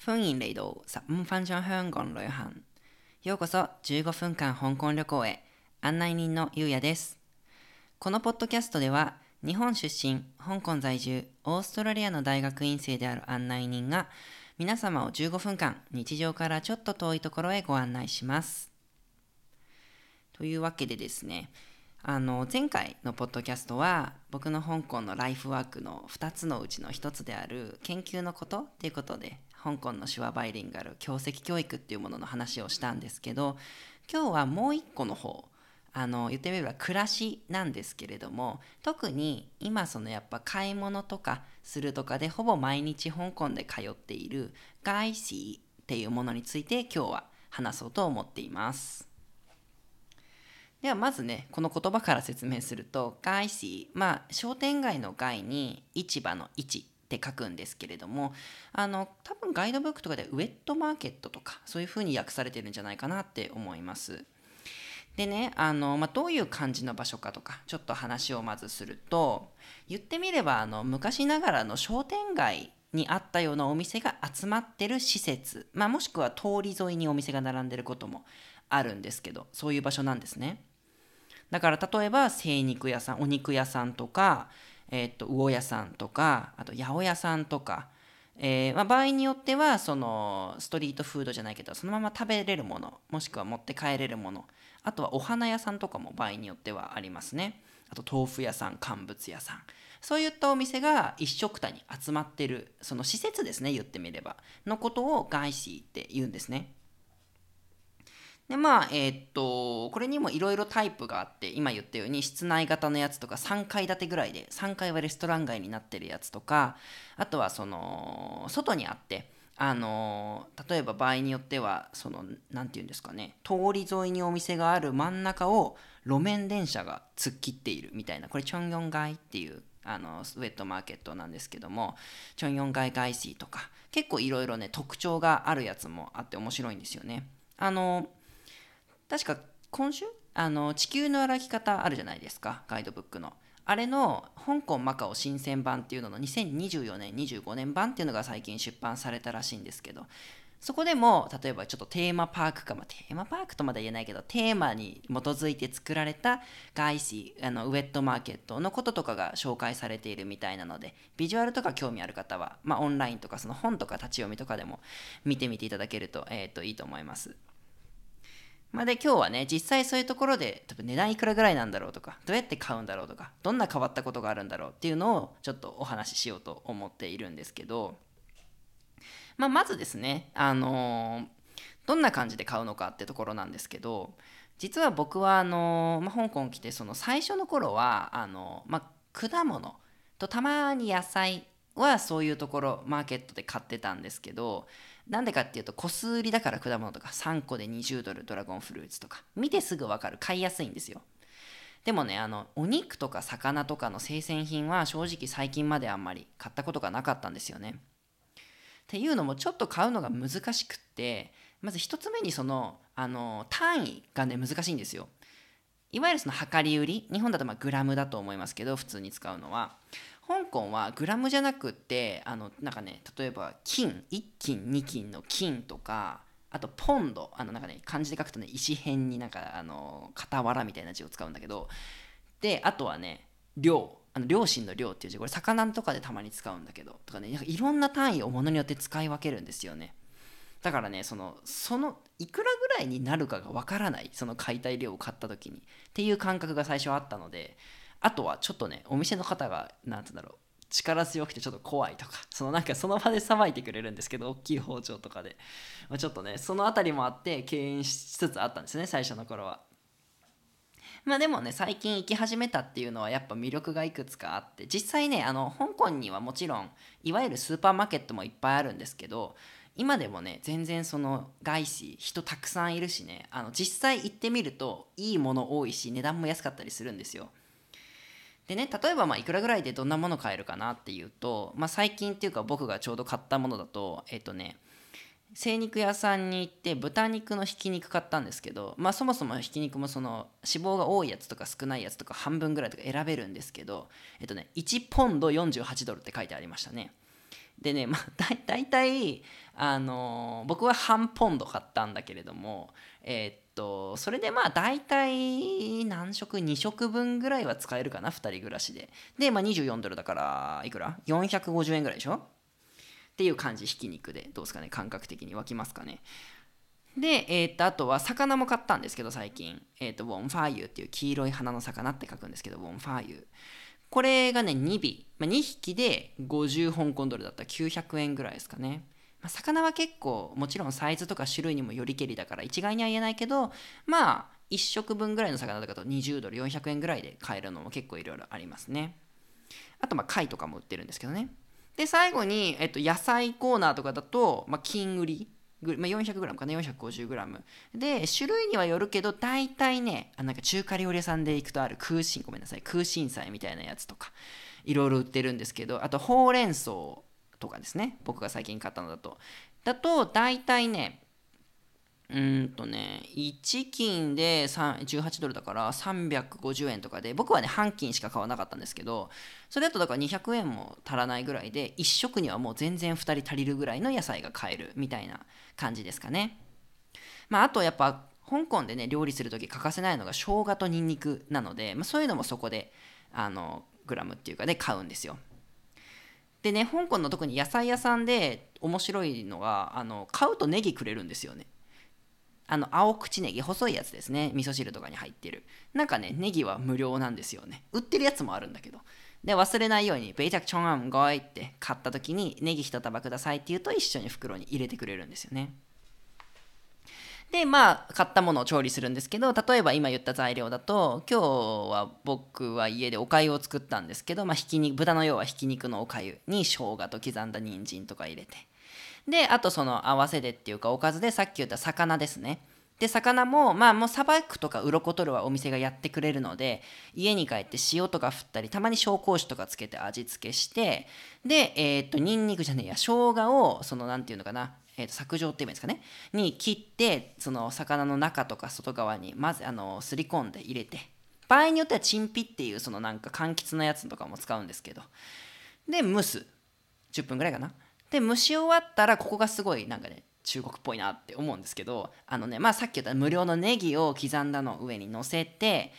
歡迎嚟到十五分鐘香港旅行。ようこそ15分間香港旅行へ。案内人のゆうやです。このポッドキャストでは、日本出身、香港在住、オーストラリアの大学院生である案内人が、皆様を15分間、日常からちょっと遠いところへご案内します。というわけでですね、あの前回のポッドキャストは僕の香港のライフワークの2つのうちの1つである研究のことっていうことで香港の手話バイリンガル教石教育っていうものの話をしたんですけど今日はもう一個の方あの言ってみれば暮らしなんですけれども特に今そのやっぱ買い物とかするとかでほぼ毎日香港で通っている外資っていうものについて今日は話そうと思っています。ではまずねこの言葉から説明すると外市まあ商店街の街に市場の市って書くんですけれどもあの多分ガイドブックとかでウェットマーケットとかそういう風に訳されてるんじゃないかなって思います。でねあの、まあ、どういう感じの場所かとかちょっと話をまずすると言ってみればあの昔ながらの商店街にあったようなお店が集まってる施設、まあ、もしくは通り沿いにお店が並んでることもあるんですけどそういう場所なんですね。だから例えば精肉屋さんお肉屋さんとか、えー、と魚屋さんとかあと八百屋さんとか、えーまあ、場合によってはそのストリートフードじゃないけどそのまま食べれるものもしくは持って帰れるもの。あとはお花屋さんとかも場合によってはありますね。あと豆腐屋さん乾物屋さん。そういったお店が一緒くたに集まってるその施設ですね言ってみれば。のことを外資って言うんですね。でまあえーっとこれにもいろいろタイプがあって今言ったように室内型のやつとか3階建てぐらいで3階はレストラン街になってるやつとかあとはその外にあってあの例えば場合によってはその何て言うんですかね通り沿いにお店がある真ん中を路面電車が突っ切っているみたいなこれチョンヨン街っていうあのウェットマーケットなんですけどもチョンヨン街街市とか結構いろいろね特徴があるやつもあって面白いんですよね。あの確か今週あの地球の歩き方あるじゃないですかガイドブックのあれの香港マカオ新鮮版っていうのの2024年25年版っていうのが最近出版されたらしいんですけどそこでも例えばちょっとテーマパークか、まあ、テーマパークとまでは言えないけどテーマに基づいて作られた外資あのウェットマーケットのこととかが紹介されているみたいなのでビジュアルとか興味ある方は、まあ、オンラインとかその本とか立ち読みとかでも見てみていただけると,、えー、といいと思います。まあ、で今日はね実際そういうところで多分値段いくらぐらいなんだろうとかどうやって買うんだろうとかどんな変わったことがあるんだろうっていうのをちょっとお話ししようと思っているんですけど、まあ、まずですねあのーどんな感じで買うのかってところなんですけど実は僕はあのーまあ、香港来てその最初の頃はあのーまあ、果物とたまに野菜はそういうところマーケットで買ってたんですけどなんでかっていうと個数売りだから果物とか3個で20ドルドラゴンフルーツとか見てすぐ分かる。買いやすいんですよ。でもねあのお肉とか魚とかの生鮮品は正直最近まであんまり買ったことがなかったんですよね。っていうのもちょっと買うのが難しくってまず1つ目にそのあの単位がね難しいんですよ。いわゆるその量り売り日本だとまグラムだと思いますけど普通に使うのは。香港はグラムじゃなくってあのなんかね例えば金1金2金の金とかあとポンドあのなんかね漢字で書くとね石辺になんかあの傍らみたいな字を使うんだけどであとはね量。あの両親の量っていう字。これ魚とかでたまに使うんだけどとかねなんかいろんな単位をものによって使い分けるんですよね。だからねそのそのいくらぐらいになるかがわからない。その買いたい量を買った時に。っていう感覚が最初あったのであとはちょっとねお店の方が何て言うんだろう力強くてちょっと怖いとかそのなんかその場でさばいてくれるんですけど大きい包丁とかで、まあ、ちょっとねその辺りもあって敬遠しつつあったんですね最初の頃は。まあでもね最近行き始めたっていうのはやっぱ魅力がいくつかあって実際ねあの香港にはもちろんいわゆるスーパーマーケットもいっぱいあるんですけど今でもね全然その外資人たくさんいるしねあの実際行ってみるといいもの多いし値段も安かったりするんですよ。でね例えばまあいくらぐらいでどんなもの買えるかなっていうと、まあ、最近っていうか僕がちょうど買ったものだとえっ、とね精肉屋さんに行って豚肉のひき肉買ったんですけど、まあ、そもそもひき肉もその脂肪が多いやつとか少ないやつとか半分ぐらいとか選べるんですけど、えっとね、1ポンド48ドルって書いてありましたね。でね、まあ、だだいたい、あのー僕は半ポンド買ったんだけれどもえーっとそれでまあ大体何食2食分ぐらいは使えるかな2人暮らしで。で、まあ、24ドルだからいくら ?450 円ぐらいでしょ？っていう感じひき肉で。どうですかね？感覚的に湧きますかね？で、えーっとあとは魚も買ったんですけど最近、えーっとウォンファーユっていう黄色い花の魚って書くんですけどウォンファーユこれがね2尾、まあ、2匹で50香港ドルだったら900円ぐらいですかね。まあ、魚は結構もちろんサイズとか種類にもよりけりだから一概には言えないけどまあ1食分ぐらいの魚とかと20ドル400円ぐらいで買えるのも結構いろいろありますね。あとまあ貝とかも売ってるんですけどね。で最後に、えっと、野菜コーナーとかだと、まあ、金売りまあ、400g かな 450g で種類にはよるけど大体ねあなんか中華料理屋さんで行くとある空心ごめんなさい空心菜みたいなやつとかいろいろ売ってるんですけどあとほうれん草とかですね。僕が最近買ったのだと。だと大体ねうんとね1斤で18ドルだから350円とかで僕はね半斤しか買わなかったんですけどそれだとだから200円も足らないぐらいで1食にはもう全然2人足りるぐらいの野菜が買えるみたいな感じですかね。まああとやっぱ香港でね料理する時欠かせないのが生姜とニンニクなので、まあ、そういうのもそこであのグラムっていうかで買うんですよ。でね香港の特に野菜屋さんで面白いのがあの買うとネギくれるんですよね。あの青口ネギ細いやつですね。味噌汁とかに入ってる。なんかねネギは無料なんですよね。売ってるやつもあるんだけど。で忘れないように「ベイタクチョンアンゴイ」って買った時にネギ一束くださいって言うと一緒に袋に入れてくれるんですよね。でまあ買ったものを調理するんですけど例えば今言った材料だと今日は僕は家でおかゆを作ったんですけど、まあ、ひき肉豚の要はひき肉のおかゆに生姜と刻んだ人参とか入れて。であとその合わせでっていうかおかずでさっき言った魚ですね。で魚もまあもうさばくとか鱗取るはお店がやってくれるので家に帰って塩とか振ったりたまに紹興酒とかつけて味付けしてでえーっとニンニクじゃねえや生姜をそのなんていうのかなえー、と削状って言えばいいんですかね？に切ってその魚の中とか外側にまずあのすり込んで入れて場合によってはチンピっていうそのなんか柑橘のやつとかも使うんですけどで蒸す。10分ぐらいかな？で蒸し終わったらここがすごいなんかね中国っぽいなって思うんですけどあのねまあさっき言った無料のネギを刻んだの上に乗せて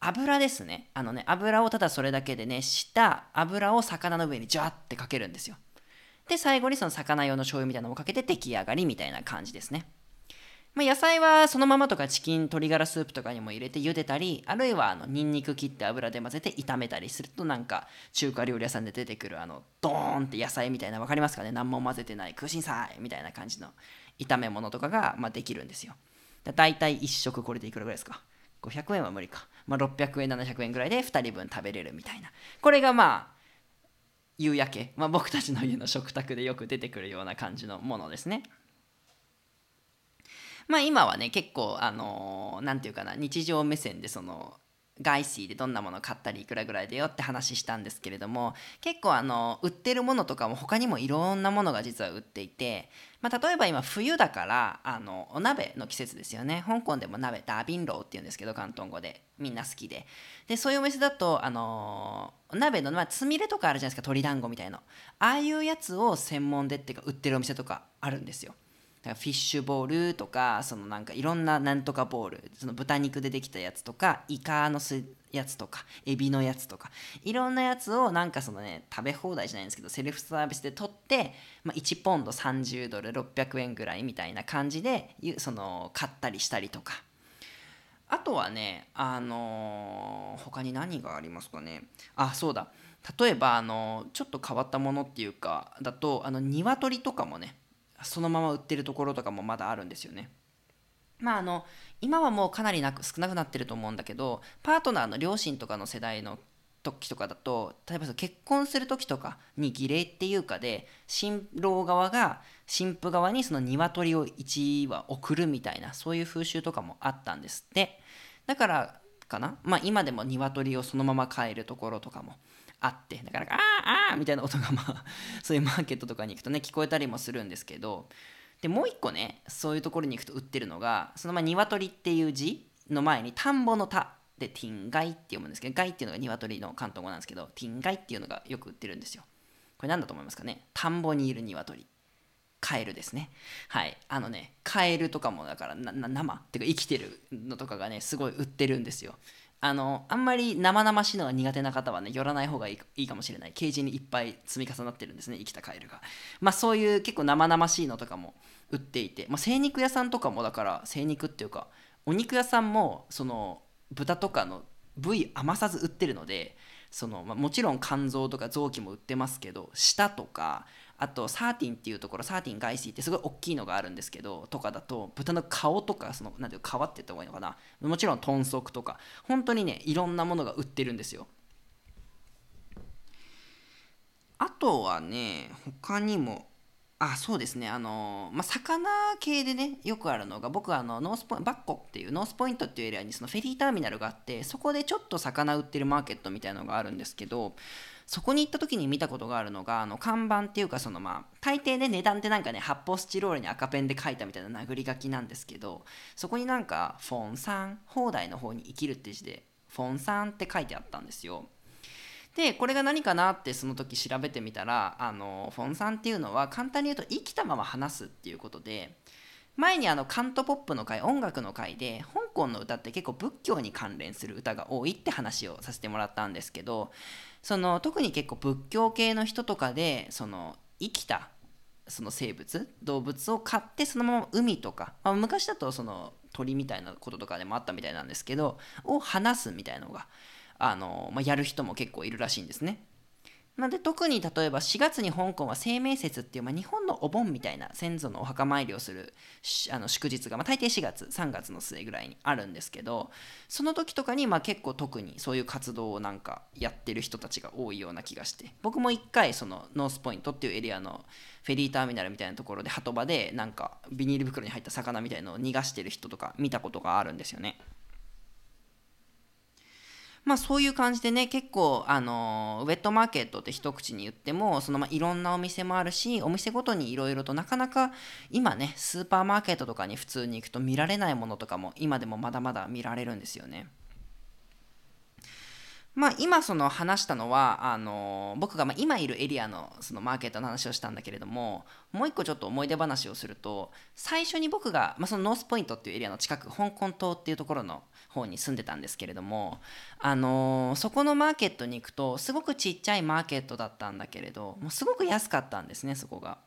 油ですね。あのね油をただそれだけで熱した油を魚の上にジャーってかけるんですよ。で、最後にその魚用の醤油みたいなのをかけて出来上がりみたいな感じですね。まあ、野菜はそのままとかチキン、鶏ガラスープとかにも入れて茹でたり、あるいはあのニンニク切って油で混ぜて炒めたりするとなんか中華料理屋さんで出てくるあのドーンって野菜みたいな分かりますかね？何も混ぜてない空心菜みたいな感じの炒め物とかがまあできるんですよ。だいたい1食これでいくらぐらいですか ?500 円は無理か。まあ、600円、700円ぐらいで2人分食べれるみたいな。これがまあ夕焼け、まあ、僕たちの家の食卓でよく出てくるような感じのものですね。まあ今はね結構あの何、ー、て言うかな日常目線でその外水でどんなもの買ったりいくらぐらいでよって話したんですけれども結構あの売ってるものとかも他にもいろんなものが実は売っていて、まあ、例えば今冬だからあのお鍋の季節ですよね。香港でも鍋ダービンローっていうんですけど広東語で。みんな好きで。でそういうお店だとあのお鍋の、まあ、つみれとかあるじゃないですか。鶏団子みたいなああいうやつを専門でっていうか売ってるお店とかあるんですよ。フィッシュボールとかそのなんかいろんななんとかボールその豚肉でできたやつとかイカのすやつとかエビのやつとかいろんなやつをなんかそのね食べ放題じゃないんですけどセルフサービスで取って、まあ、1ポンド30ドル600円ぐらいみたいな感じでその買ったりしたりとか。あとはねあのー、他に何がありますかね。あそうだ。例えばあのちょっと変わったものっていうかだとあの鶏とかもねそのまま売ってるところとかもまだあるんですよね。まああの今はもうかなりなく少なくなってると思うんだけどパートナーの両親とかの世代の時とかだと例えば結婚する時とかに儀礼っていうかで新郎側が新婦側にその鶏を1羽送るみたいなそういう風習とかもあったんですってだからかなまあ今でも鶏をそのまま買えるところとかもあってなかなか「あーあー」みたいな音がまあ そういうマーケットとかに行くとね聞こえたりもするんですけどでもう一個ねそういうところに行くと売ってるのがそのまあ鶏っていう字の前に田んぼの田でティンガイって読むんですけどガイっていうのが鶏の関東語なんですけどティンガイっていうのがよく売ってるんですよ。これ何だと思いますかね？田んぼにいる鶏。カエルですね。はい。あのねカエルとかもだから生っていうか生きてるのとかがねすごい売ってるんですよ。あのあんまり生々しいのが苦手な方はね寄らない方がいいかもしれない。ケージにいっぱい積み重なってるんですね生きたカエルが。まあそういう結構生々しいのとかも売っていて、まあ、精肉屋さんとかもだから精肉っていうかお肉屋さんもその豚とかの部位余さず売ってるのでその、まあ、もちろん肝臓とか臓器も売ってますけど舌とかあとサーティンっていうところサーティン外資ってすごい大きいのがあるんですけどとかだと豚の顔とかそのなんていう皮って言った方がいいのかな？もちろん豚足とか。本当にねいろんなものが売ってるんですよ。あとはね他にもあそうですね。あのまあ、魚系でねよくあるのが僕はあのノースポイ北角っていうノースポイントっていうエリアにそのフェリーターミナルがあってそこでちょっと魚売ってるマーケットみたいのがあるんですけどそこに行った時に見たことがあるのがあの看板っていうかそのまあ大抵ね値段ってなんかね発泡スチロールに赤ペンで書いたみたいな殴り書きなんですけどそこになんか放生放題の方に生きるって字でフォンさんって書いてあったんですよ。でこれが何かなってその時調べてみたらあのフォンさんっていうのは簡単に言うと生きたまま話すっていうことで前にあのカントポップの回音楽の回で香港の歌って結構仏教に関連する歌が多いって話をさせてもらったんですけどその特に結構仏教系の人とかでその生きたその生物動物を飼ってそのまま海とか、まあ、昔だとその鳥みたいなこととかでもあったみたいなんですけどを話すみたいなのがあの、まあ、やる人も結構いるらしいんですね。なんで特に例えば4月に香港は清明節っていう、まあ、日本のお盆みたいな先祖のお墓参りをするあの祝日が、まあ、大抵4月3月の末ぐらいにあるんですけどその時とかにまあ結構特にそういう活動をなんかやってる人たちが多いような気がして僕も一回そのノースポイントっていうエリアのフェリーターミナルみたいなところで鳩場でなんかビニール袋に入った魚みたいのを逃がしてる人とか見たことがあるんですよね。まあそういう感じでね結構あのウェットマーケットって一口に言ってもそのまあいろんなお店もあるしお店ごとにいろいろとなかなか今ねスーパーマーケットとかに普通に行くと見られないものとかも今でもまだまだ見られるんですよね。まあ、今その話したのはあの僕がま今いるエリアのそのマーケットの話をしたんだけれどももう一個ちょっと思い出話をすると最初に僕が、まあ、そのノースポイントっていうエリアの近く香港島っていうところの方に住んでたんですけれどもあのそこのマーケットに行くとすごくちっちゃいマーケットだったんだけれどもうすごく安かったんですねそこが。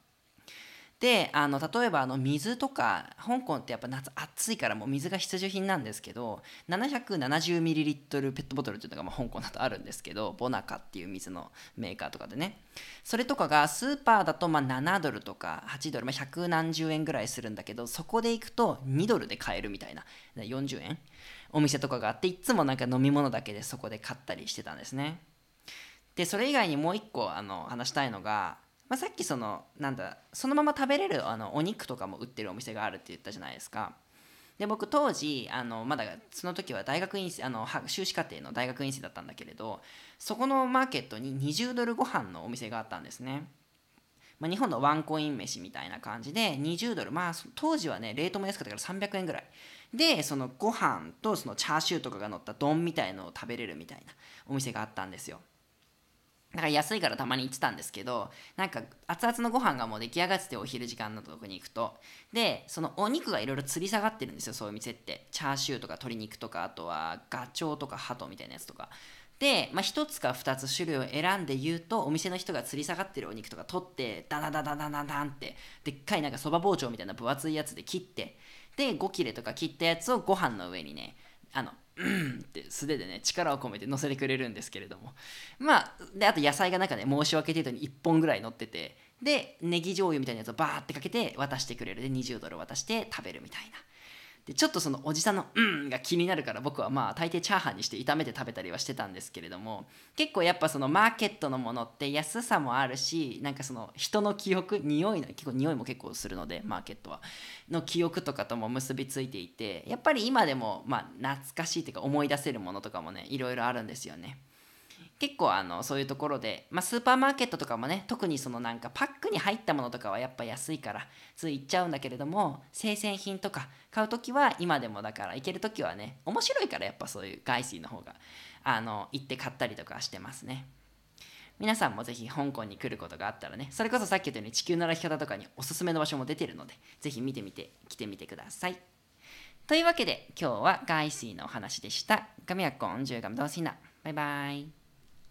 であの例えばあの水とか香港ってやっぱ夏暑いからもう水が必需品なんですけど 770ml ペットボトルっていうのがま香港だとあるんですけどボナカっていう水のメーカーとかでね。それとかがスーパーだとま7ドルとか8ドル、ま、100何十円ぐらいするんだけどそこで行くと2ドルで買えるみたいな。40円？お店とかがあっていつもなんか飲み物だけでそこで買ったりしてたんですね。でそれ以外にもう一個あの話したいのがまあ、さっきそのなんだそのまま食べれるあのお肉とかも売ってるお店があるって言ったじゃないですか。で僕当時あのまだその時は大学院生あの修士課程の大学院生だったんだけれどそこのマーケットに20ドルご飯のお店があったんですね、まあ、日本のワンコイン飯みたいな感じで20ドルまあ当時はねレートも安かったから300円ぐらい。でそのご飯とそのチャーシューとかが乗った丼みたいのを食べれるみたいなお店があったんですよ。だから安いからたまに行ってたんですけどなんか熱々のご飯がもう出来上がっててお昼時間のとこに行くと。でそのお肉がいろいろ吊り下がってるんですよそういう店って。チャーシューとか鶏肉とかあとはガチョウとかハトみたいなやつとか。で、まあ、1つか2つ種類を選んで言うとお店の人が吊り下がってるお肉とか取ってダダダダダダダンってでっかいなんかそば包丁みたいな分厚いやつで切ってで5切れとか切ったやつをご飯の上にねあのうん。って素手でね力を込めて乗せてくれるんですけれども。まあであと野菜がなんかね申し訳程度に1本ぐらい乗っててでネギ醤油みたいなやつをバーってかけて渡してくれる。で20ドル渡して食べるみたいな。でちょっとそのおじさんの「うん」が気になるから僕はまあ大抵チャーハンにして炒めて食べたりはしてたんですけれども結構やっぱそのマーケットのものって安さもあるしなんかその人の記憶匂いの結構匂いも結構するのでマーケットはの記憶とかとも結びついていてやっぱり今でもまあ懐かしいというか思い出せるものとかもねいろいろあるんですよね。結構あのそういうところで、まあ、スーパーマーケットとかもね特にそのなんかパックに入ったものとかはやっぱ安いからつい行っちゃうんだけれども生鮮品とか買う時は今でもだから行ける時はね面白いからやっぱそういう外水の方があの行って買ったりとかしてますね皆さんもぜひ香港に来ることがあったらねそれこそさっき言ったように地球の歩き方とかにおすすめの場所も出てるのでぜひ見てみて来てみてくださいというわけで今日はガイシーのお話でした。ガミヤコン、ジュガムドーシナ。バイバイ。